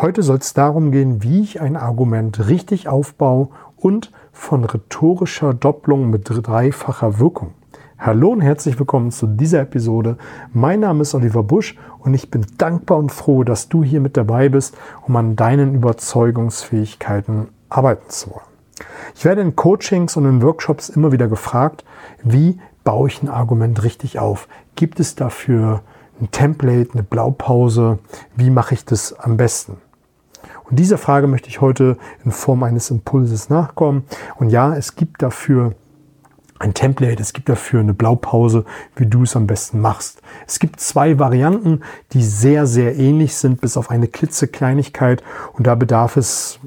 Heute soll es darum gehen, wie ich ein Argument richtig aufbaue und von rhetorischer Doppelung mit dreifacher Wirkung. Hallo und herzlich willkommen zu dieser Episode. Mein Name ist Oliver Busch und ich bin dankbar und froh, dass du hier mit dabei bist, um an deinen Überzeugungsfähigkeiten arbeiten zu wollen. Ich werde in Coachings und in Workshops immer wieder gefragt, wie baue ich ein Argument richtig auf? Gibt es dafür ein Template, eine Blaupause? Wie mache ich das am besten? Und dieser Frage möchte ich heute in Form eines Impulses nachkommen. Und ja, es gibt dafür ein Template, es gibt dafür eine Blaupause, wie du es am besten machst. Es gibt zwei Varianten, die sehr, sehr ähnlich sind, bis auf eine klitzekleinigkeit. Und da bedarf es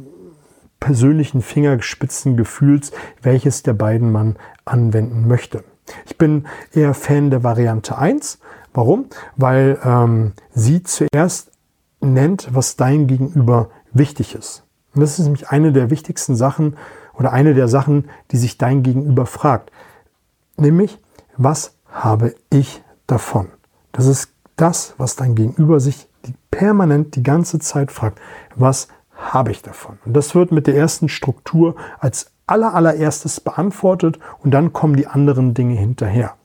persönlichen Fingerspitzengefühls, welches der beiden man anwenden möchte. Ich bin eher Fan der Variante 1. Warum? Weil ähm, sie zuerst nennt, was dein Gegenüber wichtig ist. Und das ist nämlich eine der wichtigsten Sachen oder eine der Sachen, die sich dein Gegenüber fragt. Nämlich, was habe ich davon? Das ist das, was dein Gegenüber sich permanent die ganze Zeit fragt. Was habe ich davon? Und das wird mit der ersten Struktur als aller, allererstes beantwortet und dann kommen die anderen Dinge hinterher.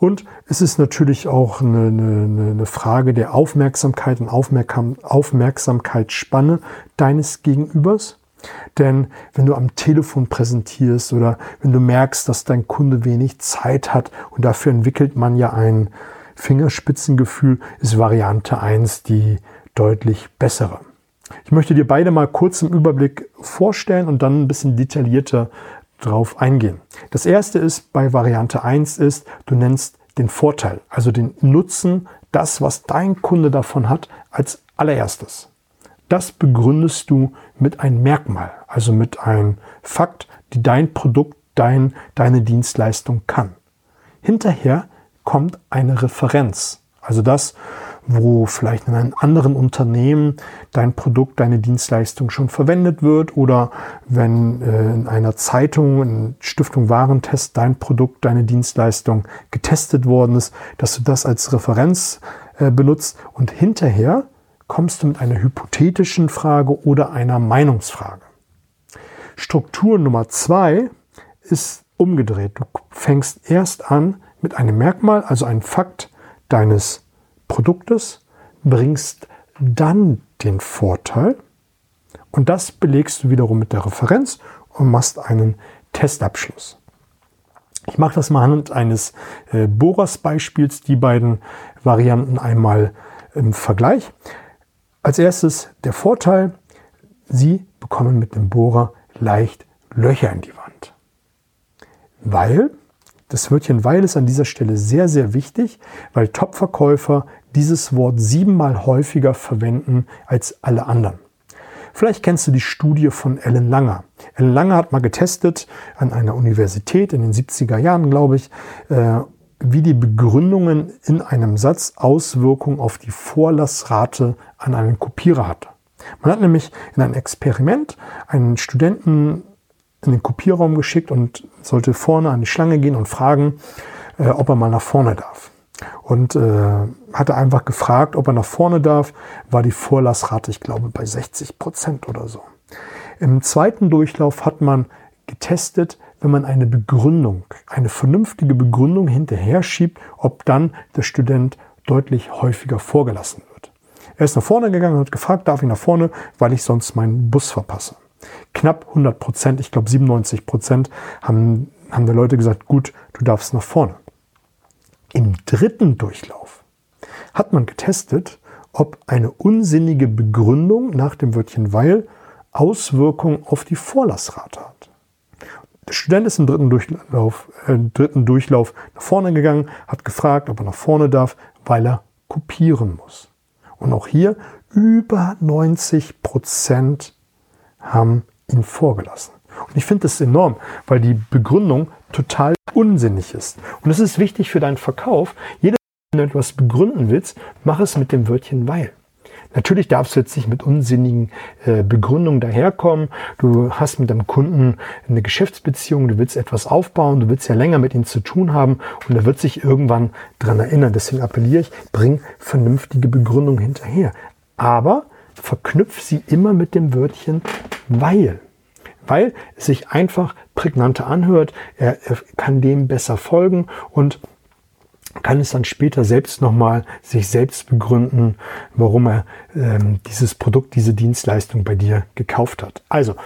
Und es ist natürlich auch eine, eine, eine Frage der Aufmerksamkeit und Aufmerksam, Aufmerksamkeitsspanne deines Gegenübers. Denn wenn du am Telefon präsentierst oder wenn du merkst, dass dein Kunde wenig Zeit hat und dafür entwickelt man ja ein Fingerspitzengefühl, ist Variante 1 die deutlich bessere. Ich möchte dir beide mal kurz im Überblick vorstellen und dann ein bisschen detaillierter drauf eingehen. Das erste ist bei Variante 1 ist, du nennst den Vorteil, also den Nutzen, das, was dein Kunde davon hat, als allererstes. Das begründest du mit einem Merkmal, also mit einem Fakt, die dein Produkt, dein, deine Dienstleistung kann. Hinterher kommt eine Referenz, also das, wo vielleicht in einem anderen Unternehmen dein Produkt, deine Dienstleistung schon verwendet wird oder wenn äh, in einer Zeitung, in Stiftung Warentest dein Produkt, deine Dienstleistung getestet worden ist, dass du das als Referenz äh, benutzt und hinterher kommst du mit einer hypothetischen Frage oder einer Meinungsfrage. Struktur Nummer zwei ist umgedreht. Du fängst erst an mit einem Merkmal, also einem Fakt deines Produktes, bringst dann den Vorteil und das belegst du wiederum mit der Referenz und machst einen Testabschluss. Ich mache das mal anhand eines äh, Bohrers-Beispiels, die beiden Varianten einmal im Vergleich. Als erstes der Vorteil, Sie bekommen mit dem Bohrer leicht Löcher in die Wand. Weil, das Wörtchen weil ist an dieser Stelle sehr, sehr wichtig, weil Topverkäufer dieses Wort siebenmal häufiger verwenden als alle anderen. Vielleicht kennst du die Studie von Ellen Langer. Ellen Langer hat mal getestet an einer Universität in den 70er Jahren, glaube ich, äh, wie die Begründungen in einem Satz Auswirkungen auf die Vorlassrate an einen Kopierer hatte. Man hat nämlich in einem Experiment einen Studenten in den Kopierraum geschickt und sollte vorne an die Schlange gehen und fragen, äh, ob er mal nach vorne darf und äh, hatte einfach gefragt, ob er nach vorne darf, war die Vorlassrate, ich glaube, bei 60 Prozent oder so. Im zweiten Durchlauf hat man getestet, wenn man eine Begründung, eine vernünftige Begründung hinterher schiebt, ob dann der Student deutlich häufiger vorgelassen wird. Er ist nach vorne gegangen und hat gefragt, darf ich nach vorne, weil ich sonst meinen Bus verpasse. Knapp 100 Prozent, ich glaube 97 Prozent haben, haben der Leute gesagt, gut, du darfst nach vorne. Im dritten Durchlauf hat man getestet, ob eine unsinnige Begründung nach dem Wörtchen weil Auswirkungen auf die Vorlassrate hat. Der Student ist im dritten Durchlauf, äh, dritten Durchlauf nach vorne gegangen, hat gefragt, ob er nach vorne darf, weil er kopieren muss. Und auch hier über 90 Prozent haben ihn vorgelassen. Und ich finde das enorm, weil die Begründung total unsinnig ist. Und es ist wichtig für deinen Verkauf. Jedes Mal, wenn du etwas begründen willst, mach es mit dem Wörtchen weil. Natürlich darfst du jetzt nicht mit unsinnigen äh, Begründungen daherkommen. Du hast mit deinem Kunden eine Geschäftsbeziehung, du willst etwas aufbauen, du willst ja länger mit ihm zu tun haben und er wird sich irgendwann dran erinnern. Deswegen appelliere ich, bring vernünftige Begründungen hinterher. Aber verknüpf sie immer mit dem Wörtchen weil. Weil es sich einfach prägnanter anhört, er, er kann dem besser folgen und kann es dann später selbst nochmal sich selbst begründen, warum er ähm, dieses Produkt, diese Dienstleistung bei dir gekauft hat. Also,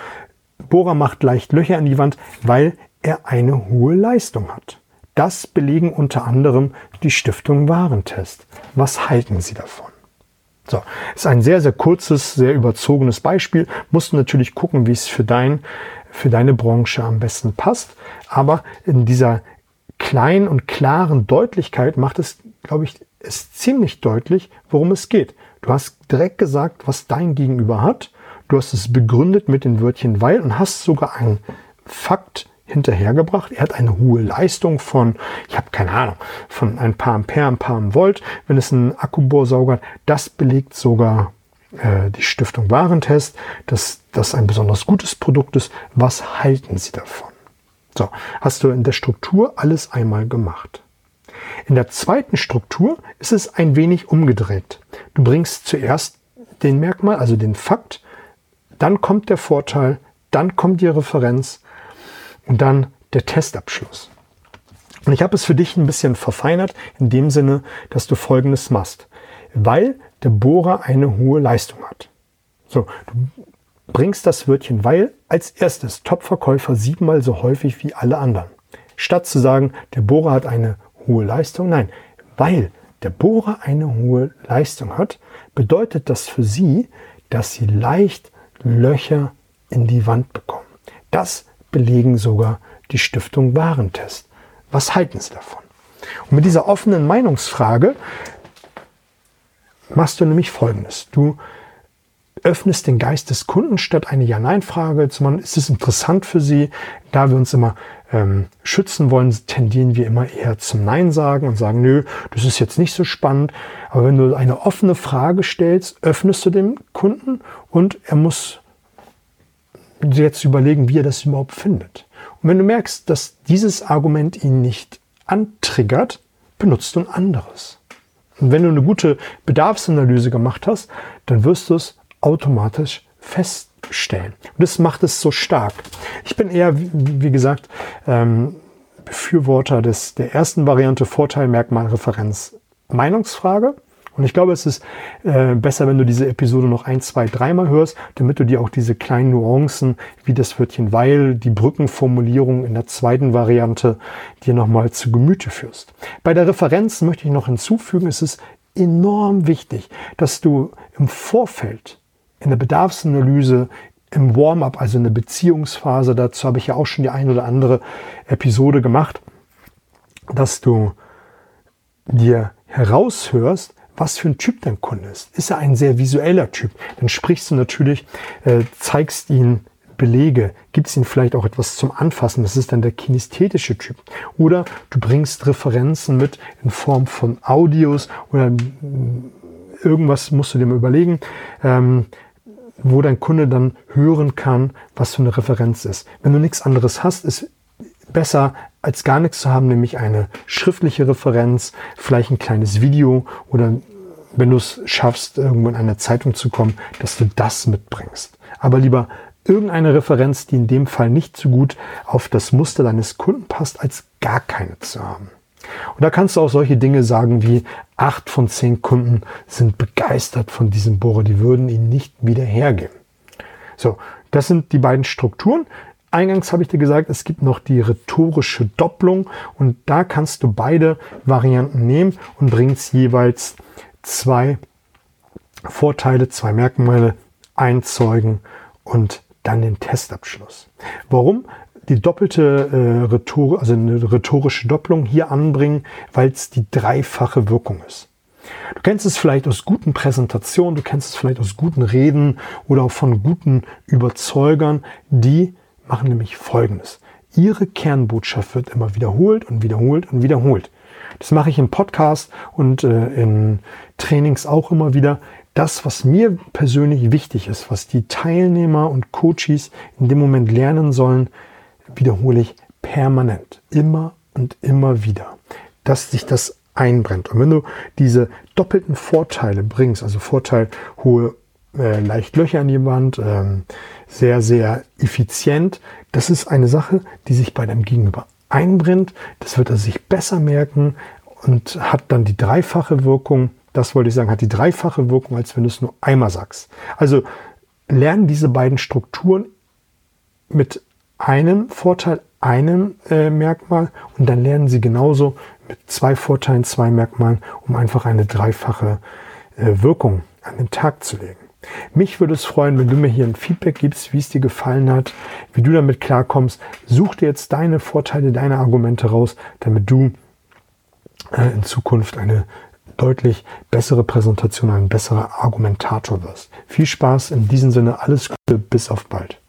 Bohrer macht leicht Löcher in die Wand, weil er eine hohe Leistung hat. Das belegen unter anderem die Stiftung Warentest. Was halten Sie davon? So, ist ein sehr, sehr kurzes, sehr überzogenes Beispiel. Musst du natürlich gucken, wie es für dein, für deine Branche am besten passt. Aber in dieser kleinen und klaren Deutlichkeit macht es, glaube ich, es ziemlich deutlich, worum es geht. Du hast direkt gesagt, was dein Gegenüber hat. Du hast es begründet mit den Wörtchen weil und hast sogar einen Fakt hinterhergebracht. Er hat eine hohe Leistung von, ich habe keine Ahnung, von ein paar Ampere, ein paar Volt. Wenn es einen Akkubohrsauger hat, das belegt sogar äh, die Stiftung Warentest, dass das ein besonders gutes Produkt ist. Was halten Sie davon? So, hast du in der Struktur alles einmal gemacht. In der zweiten Struktur ist es ein wenig umgedreht. Du bringst zuerst den Merkmal, also den Fakt, dann kommt der Vorteil, dann kommt die Referenz und dann der Testabschluss. Und ich habe es für dich ein bisschen verfeinert in dem Sinne, dass du Folgendes machst. Weil der Bohrer eine hohe Leistung hat. So, du bringst das Wörtchen weil als erstes Topverkäufer siebenmal so häufig wie alle anderen. Statt zu sagen, der Bohrer hat eine hohe Leistung, nein, weil der Bohrer eine hohe Leistung hat, bedeutet das für Sie, dass Sie leicht Löcher in die Wand bekommen. Das belegen sogar die Stiftung Warentest. Was halten Sie davon? Und mit dieser offenen Meinungsfrage machst du nämlich Folgendes. Du öffnest den Geist des Kunden statt eine Ja-Nein-Frage zu machen. Ist es interessant für Sie? Da wir uns immer ähm, schützen wollen, tendieren wir immer eher zum Nein sagen und sagen, nö, das ist jetzt nicht so spannend. Aber wenn du eine offene Frage stellst, öffnest du dem Kunden und er muss jetzt überlegen, wie er das überhaupt findet. Und wenn du merkst, dass dieses Argument ihn nicht antriggert, benutzt du ein anderes. Und wenn du eine gute Bedarfsanalyse gemacht hast, dann wirst du es automatisch feststellen. Und das macht es so stark. Ich bin eher, wie gesagt, ähm, Befürworter des, der ersten Variante Vorteil, Merkmal, Referenz, Meinungsfrage. Und ich glaube, es ist äh, besser, wenn du diese Episode noch ein, zwei, dreimal hörst, damit du dir auch diese kleinen Nuancen, wie das Wörtchen weil, die Brückenformulierung in der zweiten Variante dir nochmal zu Gemüte führst. Bei der Referenz möchte ich noch hinzufügen, es ist enorm wichtig, dass du im Vorfeld in der Bedarfsanalyse im Warm-up, also in der Beziehungsphase, dazu habe ich ja auch schon die ein oder andere Episode gemacht, dass du dir heraushörst, was für ein Typ dein Kunde ist. Ist er ein sehr visueller Typ? Dann sprichst du natürlich, äh, zeigst ihn Belege, gibst ihm vielleicht auch etwas zum Anfassen. Das ist dann der kinesthetische Typ. Oder du bringst Referenzen mit in Form von Audios oder mm, irgendwas musst du dir mal überlegen, ähm, wo dein Kunde dann hören kann, was für eine Referenz ist. Wenn du nichts anderes hast, ist besser als gar nichts zu haben, nämlich eine schriftliche Referenz, vielleicht ein kleines Video oder wenn du es schaffst, irgendwo in eine Zeitung zu kommen, dass du das mitbringst. Aber lieber irgendeine Referenz, die in dem Fall nicht so gut auf das Muster deines Kunden passt, als gar keine zu haben. Und da kannst du auch solche Dinge sagen wie acht von zehn Kunden sind begeistert von diesem Bohrer, die würden ihn nicht wieder hergeben. So, das sind die beiden Strukturen. Eingangs habe ich dir gesagt, es gibt noch die rhetorische Doppelung und da kannst du beide Varianten nehmen und bringst jeweils zwei Vorteile, zwei Merkmale einzeugen und dann den Testabschluss. Warum? Die doppelte äh, Rhetor also eine rhetorische Doppelung hier anbringen, weil es die dreifache Wirkung ist. Du kennst es vielleicht aus guten Präsentationen, du kennst es vielleicht aus guten Reden oder auch von guten Überzeugern, die machen nämlich Folgendes. Ihre Kernbotschaft wird immer wiederholt und wiederholt und wiederholt. Das mache ich im Podcast und äh, in Trainings auch immer wieder. Das, was mir persönlich wichtig ist, was die Teilnehmer und Coaches in dem Moment lernen sollen, wiederhole ich permanent. Immer und immer wieder. Dass sich das einbrennt. Und wenn du diese doppelten Vorteile bringst, also Vorteil hohe äh, leicht Löcher in die Wand, ähm, sehr, sehr effizient. Das ist eine Sache, die sich bei deinem Gegenüber einbrennt. Das wird er sich besser merken und hat dann die dreifache Wirkung. Das wollte ich sagen, hat die dreifache Wirkung, als wenn du es nur einmal sagst. Also lernen diese beiden Strukturen mit einem Vorteil, einem äh, Merkmal und dann lernen sie genauso mit zwei Vorteilen, zwei Merkmalen, um einfach eine dreifache äh, Wirkung an den Tag zu legen. Mich würde es freuen, wenn du mir hier ein Feedback gibst, wie es dir gefallen hat, wie du damit klarkommst. Such dir jetzt deine Vorteile, deine Argumente raus, damit du äh, in Zukunft eine deutlich bessere Präsentation, ein besserer Argumentator wirst. Viel Spaß in diesem Sinne, alles Gute, bis auf bald.